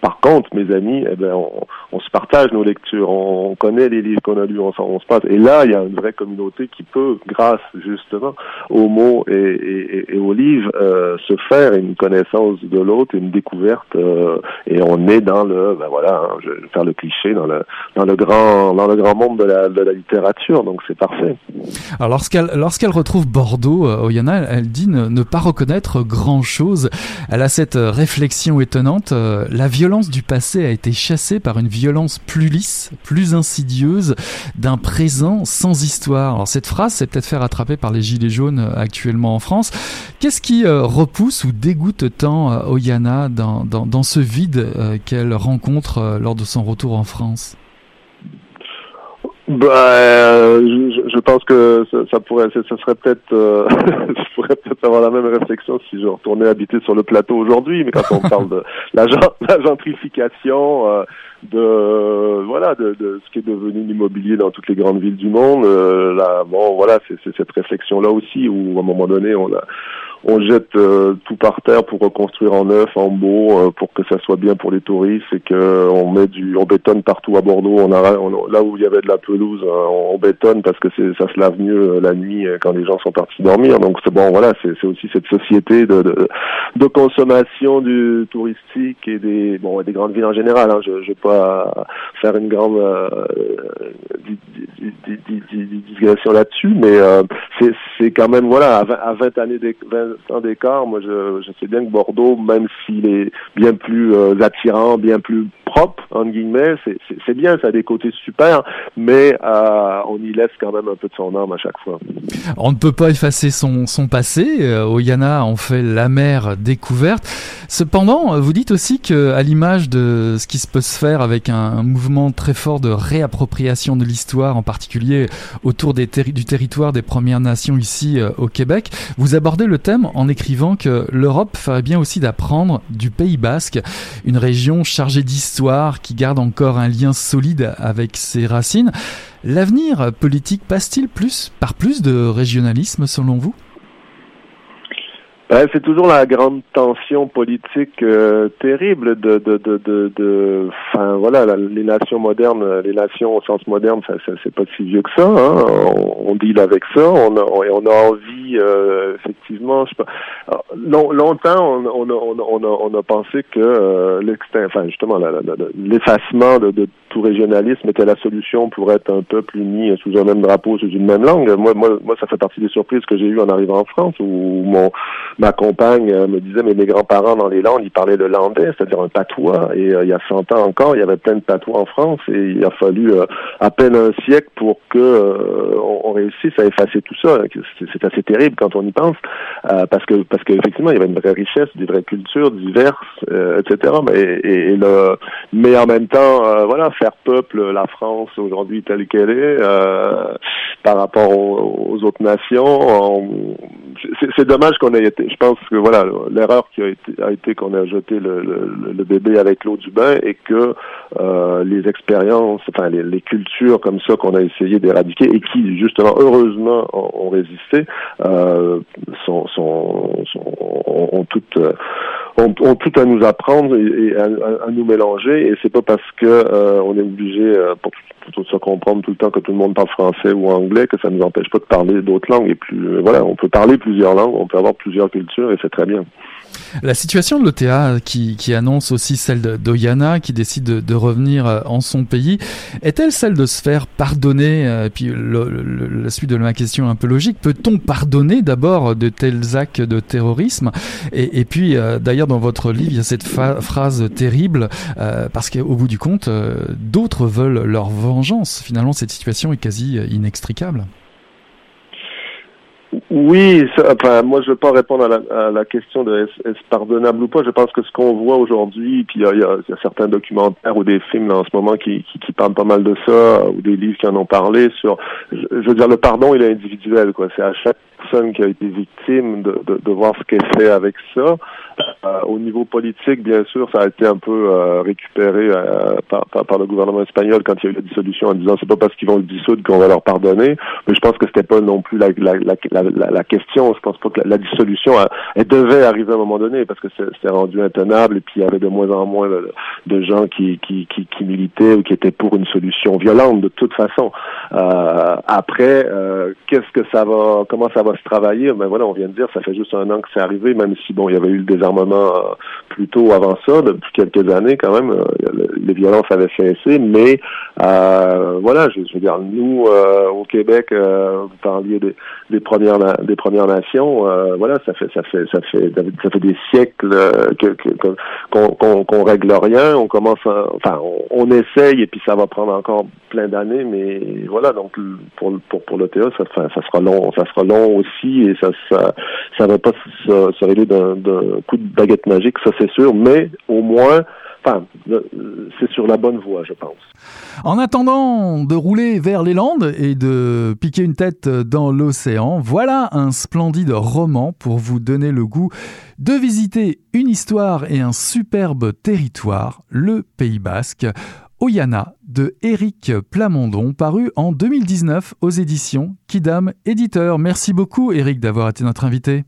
par contre, mes amis, eh ben, on, on, se partage nos lectures, on, connaît les livres qu'on a lus, on, on se passe. Et là, il y a une vraie communauté qui peut, grâce justement aux mots et, et, et aux livres, euh, se faire une connaissance de l'autre, une découverte, euh, et on est dans le, ben voilà, hein, je vais faire le cliché, dans le, dans le grand, dans le grand monde de la, de la littérature, donc c'est parfait. Alors lorsqu'elle, lorsqu'elle retrouve Bordeaux, euh, Oyana, elle, dit ne, pas reconnaître grand chose. Elle a cette réflexion étonnante. Euh, la violence du passé a été chassée par une violence plus lisse, plus insidieuse, d'un présent sans histoire. Alors cette phrase s'est peut-être fait rattraper par les gilets jaunes euh, actuellement en France. Qu'est-ce qui euh, repousse ou dégoûte tant euh, Oyana dans, dans, dans, ce vide euh, qu'elle rencontre euh, lors de son retour en France? Bah, je, je, pense que ça, ça pourrait, ça, serait peut-être, euh, je pourrais peut-être avoir la même réflexion si je retournais habiter sur le plateau aujourd'hui. Mais quand on parle de la, la gentrification, euh, de voilà, de, de, ce qui est devenu l'immobilier dans toutes les grandes villes du monde, là, bon, voilà, c'est cette réflexion-là aussi où à un moment donné, on a on jette euh, tout par terre pour reconstruire en neuf, en beau, euh, pour que ça soit bien pour les touristes et que on met du, on bétonne partout à Bordeaux. On a, on, là où il y avait de la pelouse, on, euh, on bétonne parce que ça se lave mieux la nuit quand les gens sont partis dormir. Donc c'est bon, voilà, c'est, aussi cette société de, de, de, consommation du touristique et des, bon, des grandes villes en général. Hein. Je, je vais pas faire une grande euh, digression là-dessus, mais euh, c'est, c'est quand même voilà, à 20, à 20 années, 20, d'écart, moi je, je, sais bien que Bordeaux, même s'il est bien plus euh, attirant, bien plus propre, entre guillemets, c'est bien, ça a des côtés super, mais euh, on y laisse quand même un peu de son âme à chaque fois. On ne peut pas effacer son, son passé, euh, Oyana en fait la mer découverte. Cependant, vous dites aussi que à l'image de ce qui se peut se faire avec un, mouvement très fort de réappropriation de l'histoire, en particulier autour du territoire des Premières Nations ici euh, au Québec, vous abordez le thème en écrivant que l'Europe ferait bien aussi d'apprendre du Pays Basque, une région chargée d'histoire histoire, qui garde encore un lien solide avec ses racines. L'avenir politique passe-t-il plus par plus de régionalisme selon vous? C'est toujours la grande tension politique euh, terrible de de voilà les nations modernes les nations au sens moderne ça, c'est pas si vieux que ça hein. on, on deal avec ça on on, a envie euh, effectivement je sais pas longtemps on, on, on, a, on a pensé que euh, justement l'effacement de, tout régionalisme était la solution pour être un peuple uni sous un même drapeau sous une même langue moi moi moi ça fait partie des surprises que j'ai eues en arrivant en France où mon ma compagne euh, me disait, mais mes grands-parents dans les Landes, ils parlaient le landais, c'est-à-dire un patois. Et euh, il y a 100 ans encore, il y avait plein de patois en France et il a fallu à peine un siècle pour que on, réussisse à effacer tout ça. C'est assez terrible quand on y pense, parce que parce qu'effectivement, il y avait une vraie richesse, des vraies cultures diverses, etc. Mais, mais en même temps, voilà, faire peuple la France aujourd'hui telle qu'elle est par rapport aux, autres nations, c'est dommage qu'on ait été je pense que voilà, l'erreur qui a été, qu'on a jeté le, bébé avec l'eau du bain et que euh, les expériences, enfin les cultures comme ça qu'on a essayé d'éradiquer et qui justement heureusement ont, résisté, euh, sont, sont, sont, ont, toutes euh, ont, tout à nous apprendre et, à, nous mélanger. Et c'est pas parce que euh, on est obligé pour tout se comprendre tout le temps que tout le monde parle français ou anglais que ça nous empêche pas de parler d'autres langues. Et plus voilà, on peut parler plusieurs langues, on peut avoir plusieurs cultures et c'est très bien. La situation de l'OTA, qui, qui, annonce aussi celle d'Oyana, qui décide de, de, revenir euh, en son pays, est-elle celle de se faire pardonner Et euh, puis le, la suite de ma question est un peu logique. Peut-on pardonner d'abord de tels actes de terrorisme? Et, et, puis, euh, d'ailleurs, dans votre livre, il y a cette phrase terrible, euh, parce qu'au bout du compte, d'autres veulent leur vengeance. Finalement, cette situation est quasi inextricable. Oui, enfin, moi je ne veux pas répondre à la, à la question de est-ce pardonnable ou pas. Je pense que ce qu'on voit aujourd'hui, puis il y a, y, y a, certains documentaires ou des films en ce moment qui, qui, qui, parlent pas mal de ça, ou des livres qui en ont parlé sur, je, veux dire, le pardon il est individuel, quoi. C'est à chaque personne qui a été victime de, de, de voir ce qu'elle fait avec ça. Euh, au niveau politique, bien sûr, ça a été un peu euh, récupéré euh, par, par, le gouvernement espagnol quand il y a eu la dissolution en disant c'est pas parce qu'ils vont le dissoudre qu'on va leur pardonner. Mais je pense que c'était pas non plus la, la, la, la, question. Je pense pas que la, dissolution, elle, devait arriver à un moment donné parce que c'était rendu intenable et puis il y avait de moins en moins de, gens qui, qui, qui, qui, militaient ou qui étaient pour une solution violente de toute façon. après, qu'est-ce que ça va, comment ça va se travailler? Ben voilà, on vient de dire, ça fait juste un an que c'est arrivé, même si bon, il y avait eu le désarmement euh, plus tôt avant ça, depuis quelques années quand même, euh, les violences avaient cessé, mais euh, voilà, je, veux dire, nous au Québec, vous parliez des, des premières des premières nations, voilà, ça fait ça fait ça fait ça fait des siècles que qu'on règle rien, on commence, enfin, on, essaye et puis ça va prendre encore plein d'années, mais voilà, donc pour pour pour le ça, ça sera long, ça sera long aussi et ça ça ça va pas se, se régler d'un coup de baguette magique, ça c'est sûr, mais au moins, enfin, c'est sur la bonne voie, je pense. En attendant de rouler vers les Landes et de piquer une tête dans l'océan, voilà un splendide roman pour vous donner le goût de visiter une histoire et un superbe territoire, le Pays Basque. Oyana de Éric Plamondon, paru en 2019 aux éditions Kidam Éditeur. Merci beaucoup Éric d'avoir été notre invité.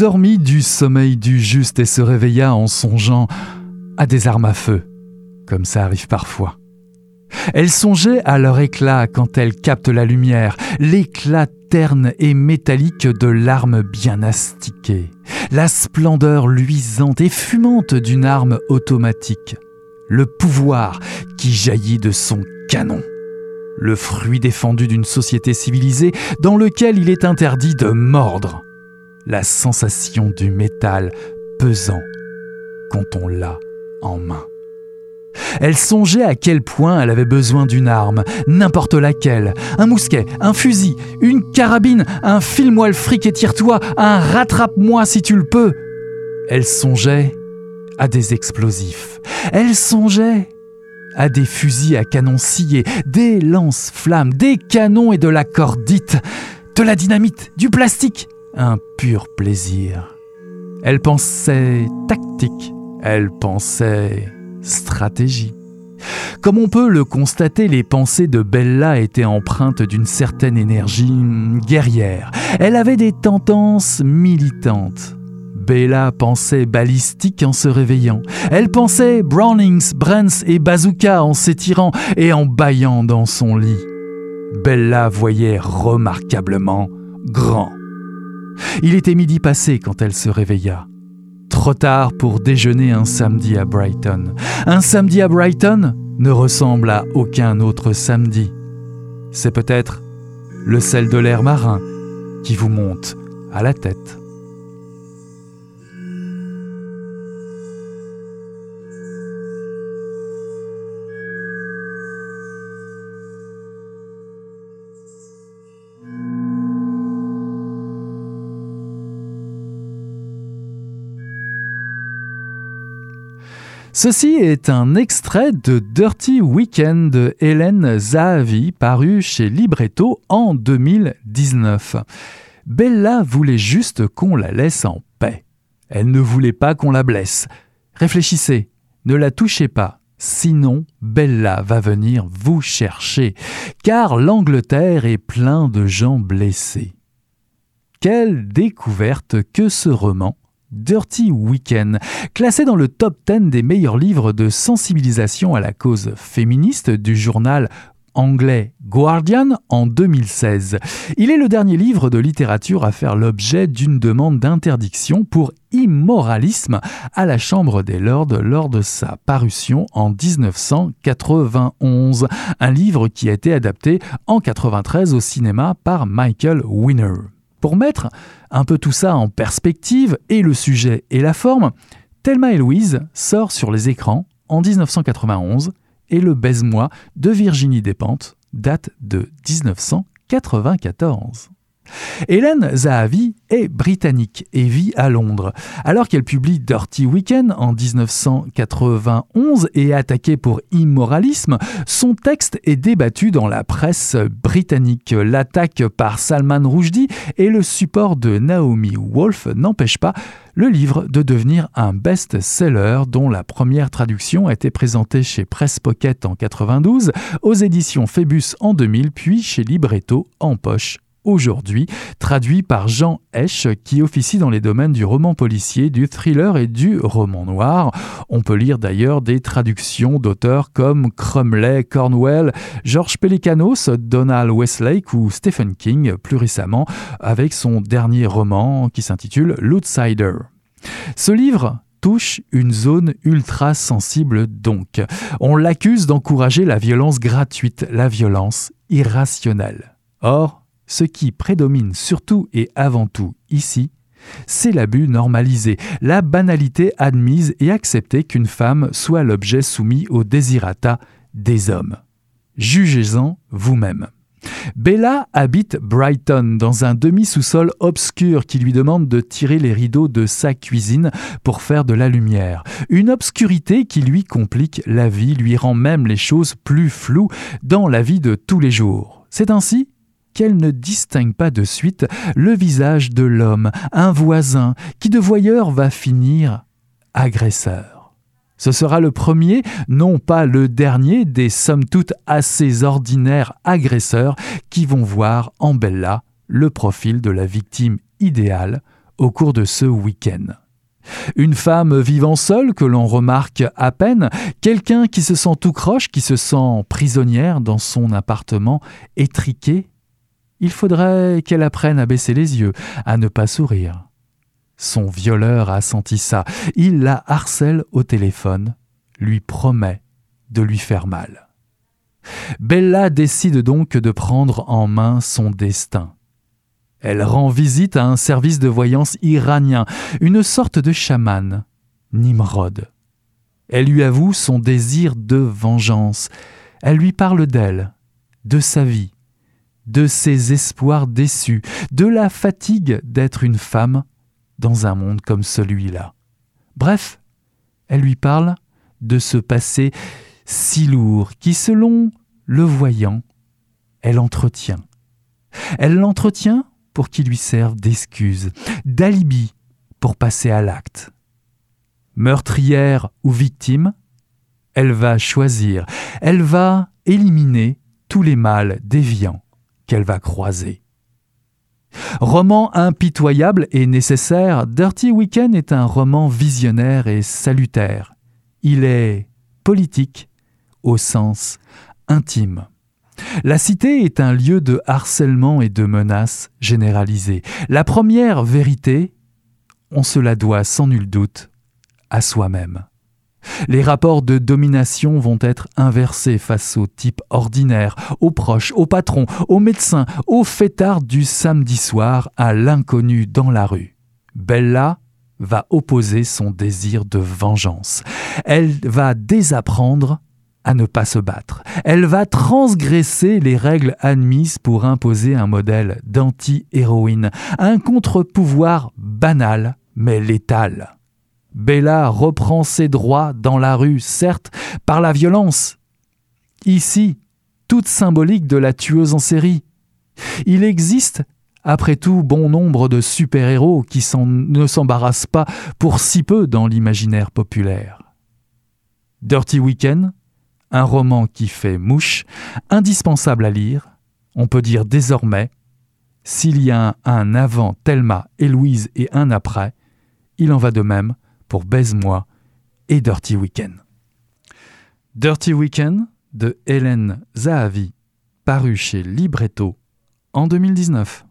Dormit du sommeil du juste et se réveilla en songeant à des armes à feu, comme ça arrive parfois. Elle songeait à leur éclat quand elle capte la lumière, l'éclat terne et métallique de l'arme bien astiquée, la splendeur luisante et fumante d'une arme automatique, le pouvoir qui jaillit de son canon, le fruit défendu d'une société civilisée dans lequel il est interdit de mordre, la sensation du métal pesant quand on l'a en main. Elle songeait à quel point elle avait besoin d'une arme, n'importe laquelle. Un mousquet, un fusil, une carabine, un file-moi le fric et tire-toi, un rattrape-moi si tu le peux. Elle songeait à des explosifs. Elle songeait à des fusils à canon scié, des lance-flammes, des canons et de la cordite, de la dynamite, du plastique. Un pur plaisir. Elle pensait tactique, elle pensait stratégie. Comme on peut le constater, les pensées de Bella étaient empreintes d'une certaine énergie guerrière. Elle avait des tendances militantes. Bella pensait balistique en se réveillant. Elle pensait Brownings, Brents et Bazooka en s'étirant et en bâillant dans son lit. Bella voyait remarquablement grand. Il était midi passé quand elle se réveilla. Trop tard pour déjeuner un samedi à Brighton. Un samedi à Brighton ne ressemble à aucun autre samedi. C'est peut-être le sel de l'air marin qui vous monte à la tête. Ceci est un extrait de Dirty Weekend de Hélène Zahavi, paru chez Libretto en 2019. Bella voulait juste qu'on la laisse en paix. Elle ne voulait pas qu'on la blesse. Réfléchissez, ne la touchez pas, sinon Bella va venir vous chercher, car l'Angleterre est plein de gens blessés. Quelle découverte que ce roman Dirty Weekend, classé dans le top 10 des meilleurs livres de sensibilisation à la cause féministe du journal anglais Guardian en 2016. Il est le dernier livre de littérature à faire l'objet d'une demande d'interdiction pour immoralisme à la Chambre des Lords lors de sa parution en 1991, un livre qui a été adapté en 1993 au cinéma par Michael Winner. Pour mettre un peu tout ça en perspective, et le sujet et la forme, Thelma et Louise sort sur les écrans en 1991 et le baise-moi de Virginie Despentes date de 1994. Hélène Zahavi est britannique et vit à Londres. Alors qu'elle publie Dirty Weekend en 1991 et est attaquée pour immoralisme, son texte est débattu dans la presse britannique. L'attaque par Salman Rushdie et le support de Naomi Wolf n'empêchent pas le livre de devenir un best-seller dont la première traduction a été présentée chez Press Pocket en 92, aux éditions Phébus en 2000, puis chez Libretto en poche aujourd'hui, traduit par Jean Esch, qui officie dans les domaines du roman policier, du thriller et du roman noir. On peut lire d'ailleurs des traductions d'auteurs comme Crumley, Cornwell, George Pelicanos, Donald Westlake ou Stephen King, plus récemment, avec son dernier roman qui s'intitule L'Outsider. Ce livre touche une zone ultra sensible donc. On l'accuse d'encourager la violence gratuite, la violence irrationnelle. Or, ce qui prédomine surtout et avant tout ici, c'est l'abus normalisé, la banalité admise et acceptée qu'une femme soit l'objet soumis au désirata des hommes. Jugez-en vous-même. Bella habite Brighton dans un demi-sous-sol obscur qui lui demande de tirer les rideaux de sa cuisine pour faire de la lumière. Une obscurité qui lui complique la vie, lui rend même les choses plus floues dans la vie de tous les jours. C'est ainsi qu'elle ne distingue pas de suite le visage de l'homme, un voisin, qui de voyeur va finir agresseur. Ce sera le premier, non pas le dernier, des sommes toutes assez ordinaires agresseurs qui vont voir en Bella le profil de la victime idéale au cours de ce week-end. Une femme vivant seule que l'on remarque à peine, quelqu'un qui se sent tout croche, qui se sent prisonnière dans son appartement étriqué. Il faudrait qu'elle apprenne à baisser les yeux, à ne pas sourire. Son violeur a senti ça. Il la harcèle au téléphone, lui promet de lui faire mal. Bella décide donc de prendre en main son destin. Elle rend visite à un service de voyance iranien, une sorte de chaman, Nimrod. Elle lui avoue son désir de vengeance. Elle lui parle d'elle, de sa vie, de ses espoirs déçus, de la fatigue d'être une femme dans un monde comme celui-là. Bref, elle lui parle de ce passé si lourd qui, selon le voyant, elle entretient. Elle l'entretient pour qu'il lui serve d'excuse, d'alibi pour passer à l'acte. Meurtrière ou victime, elle va choisir, elle va éliminer tous les mâles déviants qu'elle va croiser. Roman impitoyable et nécessaire, Dirty Weekend est un roman visionnaire et salutaire. Il est politique au sens intime. La cité est un lieu de harcèlement et de menaces généralisées. La première vérité, on se la doit sans nul doute à soi-même. Les rapports de domination vont être inversés face au type ordinaire, aux proches, aux patrons, aux médecins, aux fêtards du samedi soir, à l'inconnu dans la rue. Bella va opposer son désir de vengeance. Elle va désapprendre à ne pas se battre. Elle va transgresser les règles admises pour imposer un modèle d'anti-héroïne, un contre-pouvoir banal mais létal. Bella reprend ses droits dans la rue, certes par la violence. Ici, toute symbolique de la tueuse en série. Il existe, après tout, bon nombre de super-héros qui ne s'embarrassent pas pour si peu dans l'imaginaire populaire. Dirty Weekend, un roman qui fait mouche, indispensable à lire, on peut dire désormais, s'il y a un avant Thelma et Louise et un après, il en va de même pour Baise-moi et Dirty Weekend. Dirty Weekend de Hélène Zahavi, paru chez Libretto en 2019.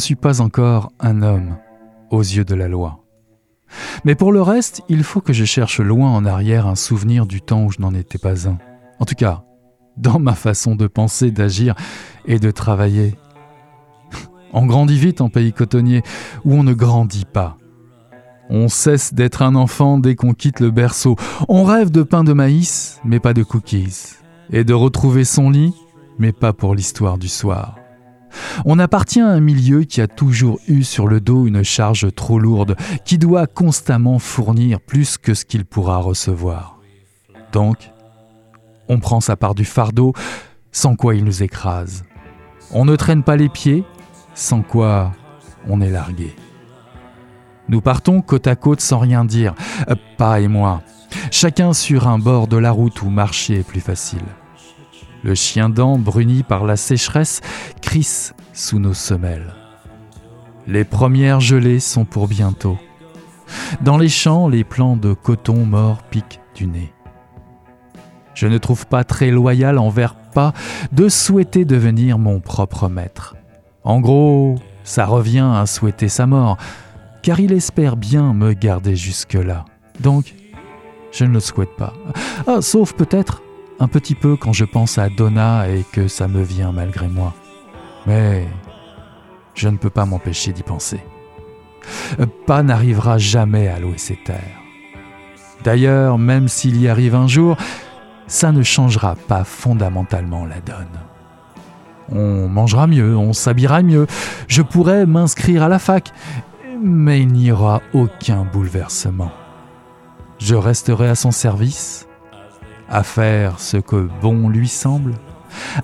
Suis pas encore un homme aux yeux de la loi. Mais pour le reste, il faut que je cherche loin en arrière un souvenir du temps où je n'en étais pas un. En tout cas, dans ma façon de penser, d'agir et de travailler. On grandit vite en pays cotonnier où on ne grandit pas. On cesse d'être un enfant dès qu'on quitte le berceau. On rêve de pain de maïs, mais pas de cookies. Et de retrouver son lit, mais pas pour l'histoire du soir. On appartient à un milieu qui a toujours eu sur le dos une charge trop lourde, qui doit constamment fournir plus que ce qu'il pourra recevoir. Donc, on prend sa part du fardeau, sans quoi il nous écrase. On ne traîne pas les pieds, sans quoi on est largué. Nous partons côte à côte sans rien dire, euh, pas et moi, chacun sur un bord de la route où marcher est plus facile. Le chien dent, bruni par la sécheresse, crisse sous nos semelles. Les premières gelées sont pour bientôt. Dans les champs, les plants de coton mort piquent du nez. Je ne trouve pas très loyal envers pas de souhaiter devenir mon propre maître. En gros, ça revient à souhaiter sa mort, car il espère bien me garder jusque-là. Donc, je ne le souhaite pas. Ah, sauf peut-être un petit peu quand je pense à Donna et que ça me vient malgré moi. Mais je ne peux pas m'empêcher d'y penser. Pas n'arrivera jamais à louer ses terres. D'ailleurs, même s'il y arrive un jour, ça ne changera pas fondamentalement la donne. On mangera mieux, on s'habillera mieux, je pourrais m'inscrire à la fac, mais il n'y aura aucun bouleversement. Je resterai à son service, à faire ce que bon lui semble,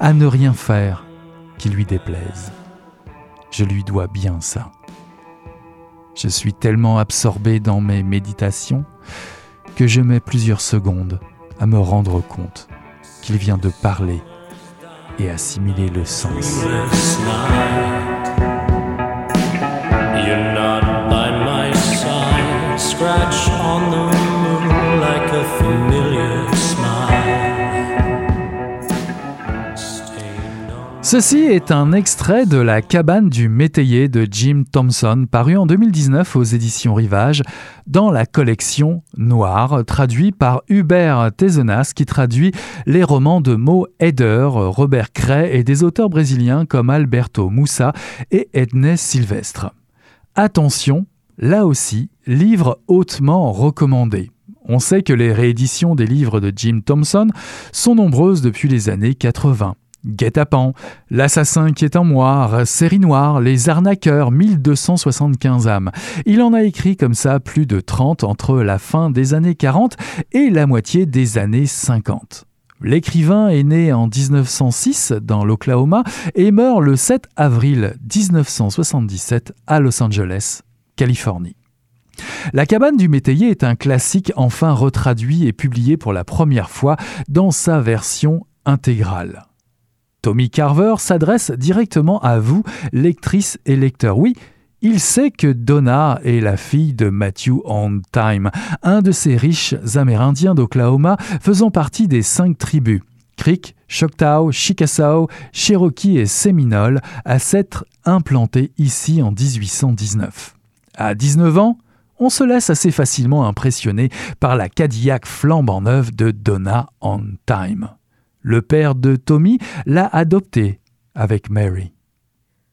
à ne rien faire qui lui déplaise. Je lui dois bien ça. Je suis tellement absorbé dans mes méditations que je mets plusieurs secondes à me rendre compte qu'il vient de parler et assimiler le sens. Ceci est un extrait de La cabane du métayer de Jim Thompson, paru en 2019 aux éditions Rivage, dans la collection Noir, traduit par Hubert Tezenas, qui traduit les romans de Mo Heder, Robert Cray et des auteurs brésiliens comme Alberto Moussa et Ednei Silvestre. Attention, là aussi, livre hautement recommandé. On sait que les rééditions des livres de Jim Thompson sont nombreuses depuis les années 80. Guet-apens, L'assassin qui est en moi, Série noire, Les arnaqueurs, 1275 âmes. Il en a écrit comme ça plus de 30 entre la fin des années 40 et la moitié des années 50. L'écrivain est né en 1906 dans l'Oklahoma et meurt le 7 avril 1977 à Los Angeles, Californie. La cabane du métayer est un classique enfin retraduit et publié pour la première fois dans sa version intégrale. Tommy Carver s'adresse directement à vous, lectrice et lecteur. Oui, il sait que Donna est la fille de Matthew On Time, un de ces riches Amérindiens d'Oklahoma faisant partie des cinq tribus. Creek, Choctaw, Chickasaw, Cherokee et Seminole à s'être implantés ici en 1819. À 19 ans, on se laisse assez facilement impressionner par la Cadillac flambant neuve de Donna On Time le père de Tommy, l'a adopté avec Mary.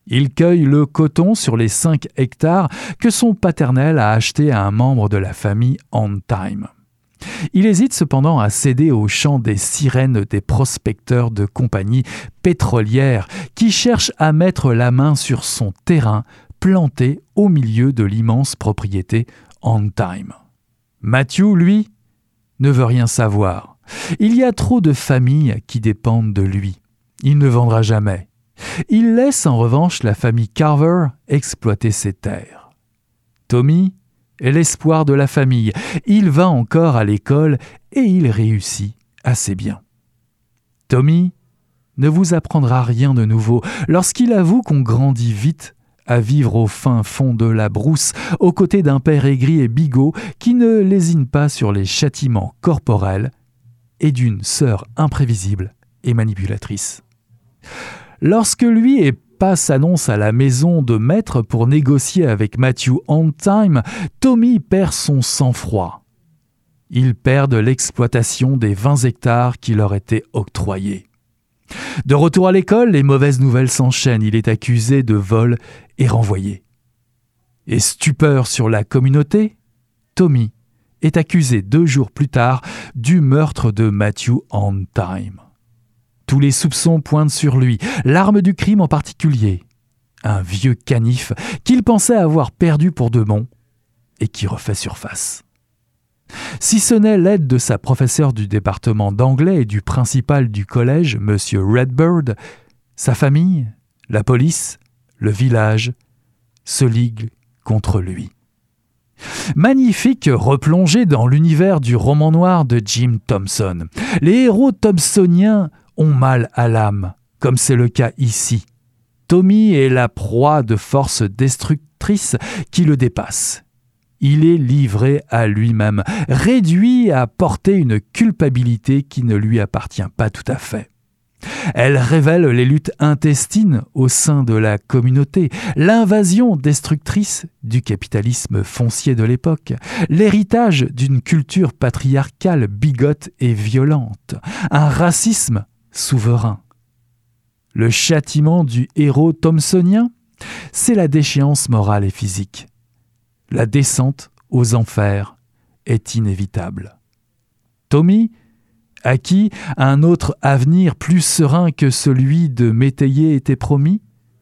Il cueille le coton sur les 5 hectares que son paternel a acheté à un membre de la famille On Time. Il hésite cependant à céder au chant des sirènes des prospecteurs de compagnies pétrolières qui cherchent à mettre la main sur son terrain planté au milieu de l'immense propriété On Time. Matthew, lui, ne veut rien savoir. Il y a trop de familles qui dépendent de lui. Il ne vendra jamais. Il laisse en revanche la famille Carver exploiter ses terres. Tommy est l'espoir de la famille. Il va encore à l'école et il réussit assez bien. Tommy ne vous apprendra rien de nouveau lorsqu'il avoue qu'on grandit vite à vivre au fin fond de la brousse, aux côtés d'un père aigri et bigot qui ne lésine pas sur les châtiments corporels et d'une sœur imprévisible et manipulatrice. Lorsque lui et pas s'annonce à la maison de maître pour négocier avec Matthew On-Time, Tommy perd son sang-froid. Ils perdent l'exploitation des 20 hectares qui leur étaient octroyés. De retour à l'école, les mauvaises nouvelles s'enchaînent. Il est accusé de vol et renvoyé. Et stupeur sur la communauté, Tommy est accusé deux jours plus tard du meurtre de Matthew On-Time. Tous les soupçons pointent sur lui, l'arme du crime en particulier. Un vieux canif qu'il pensait avoir perdu pour de bon et qui refait surface. Si ce n'est l'aide de sa professeure du département d'anglais et du principal du collège, M. Redbird, sa famille, la police, le village, se liguent contre lui. Magnifique replongée dans l'univers du roman noir de Jim Thompson. Les héros thompsoniens ont mal à l'âme, comme c'est le cas ici. Tommy est la proie de forces destructrices qui le dépassent. Il est livré à lui-même, réduit à porter une culpabilité qui ne lui appartient pas tout à fait. Elle révèle les luttes intestines au sein de la communauté, l'invasion destructrice du capitalisme foncier de l'époque, l'héritage d'une culture patriarcale bigote et violente, un racisme souverain. Le châtiment du héros thomsonien, c'est la déchéance morale et physique. La descente aux enfers est inévitable. Tommy, à qui un autre avenir plus serein que celui de Métayer était promis,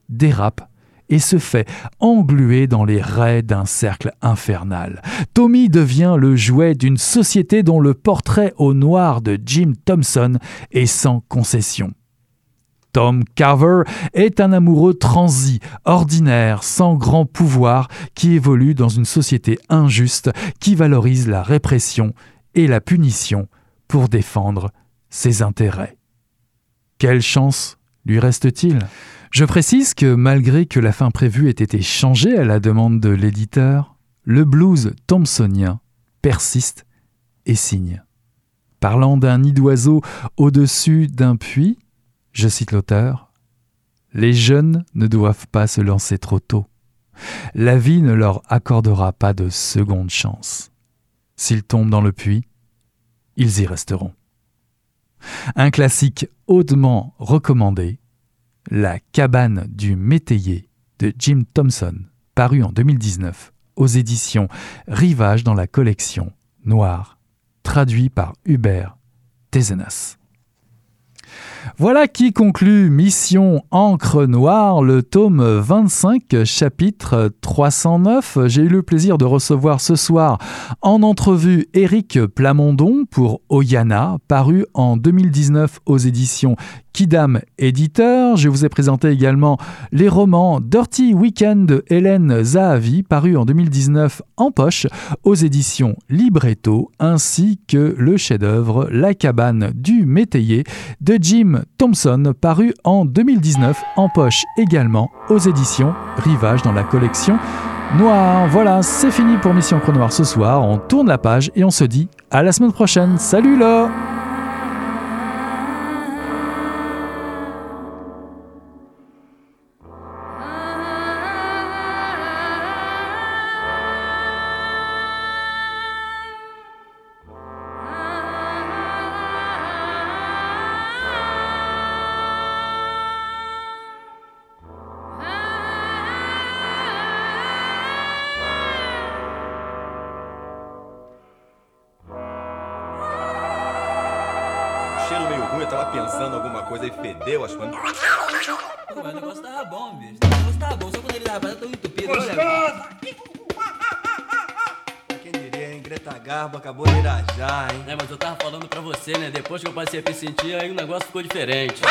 dérape et se fait engluer dans les raies d'un cercle infernal. Tommy devient le jouet d'une société dont le portrait au noir de Jim Thompson est sans concession. Tom Carver est un amoureux transi, ordinaire, sans grand pouvoir, qui évolue dans une société injuste qui valorise la répression et la punition pour défendre ses intérêts. Quelle chance lui reste-t-il? Je précise que malgré que la fin prévue ait été changée à la demande de l'éditeur, le blues thompsonien persiste et signe. Parlant d'un nid d'oiseau au-dessus d'un puits, je cite l'auteur, Les jeunes ne doivent pas se lancer trop tôt. La vie ne leur accordera pas de seconde chance. S'ils tombent dans le puits, ils y resteront. Un classique hautement recommandé, La cabane du métayer de Jim Thompson, paru en 2019 aux éditions Rivage dans la collection Noir, traduit par Hubert Tezenas. Voilà qui conclut Mission Encre Noire, le tome 25, chapitre 309. J'ai eu le plaisir de recevoir ce soir en entrevue Éric Plamondon pour Oyana, paru en 2019 aux éditions Kidam éditeur. Je vous ai présenté également les romans Dirty Weekend de Hélène Zahavi, paru en 2019 en poche aux éditions Libretto, ainsi que le chef-d'œuvre La cabane du métayer de Jim Thompson, paru en 2019 en poche également aux éditions Rivage dans la collection Noir. Voilà, c'est fini pour Mission Chronoir ce soir. On tourne la page et on se dit à la semaine prochaine. Salut là sentir, aí o negócio ficou diferente.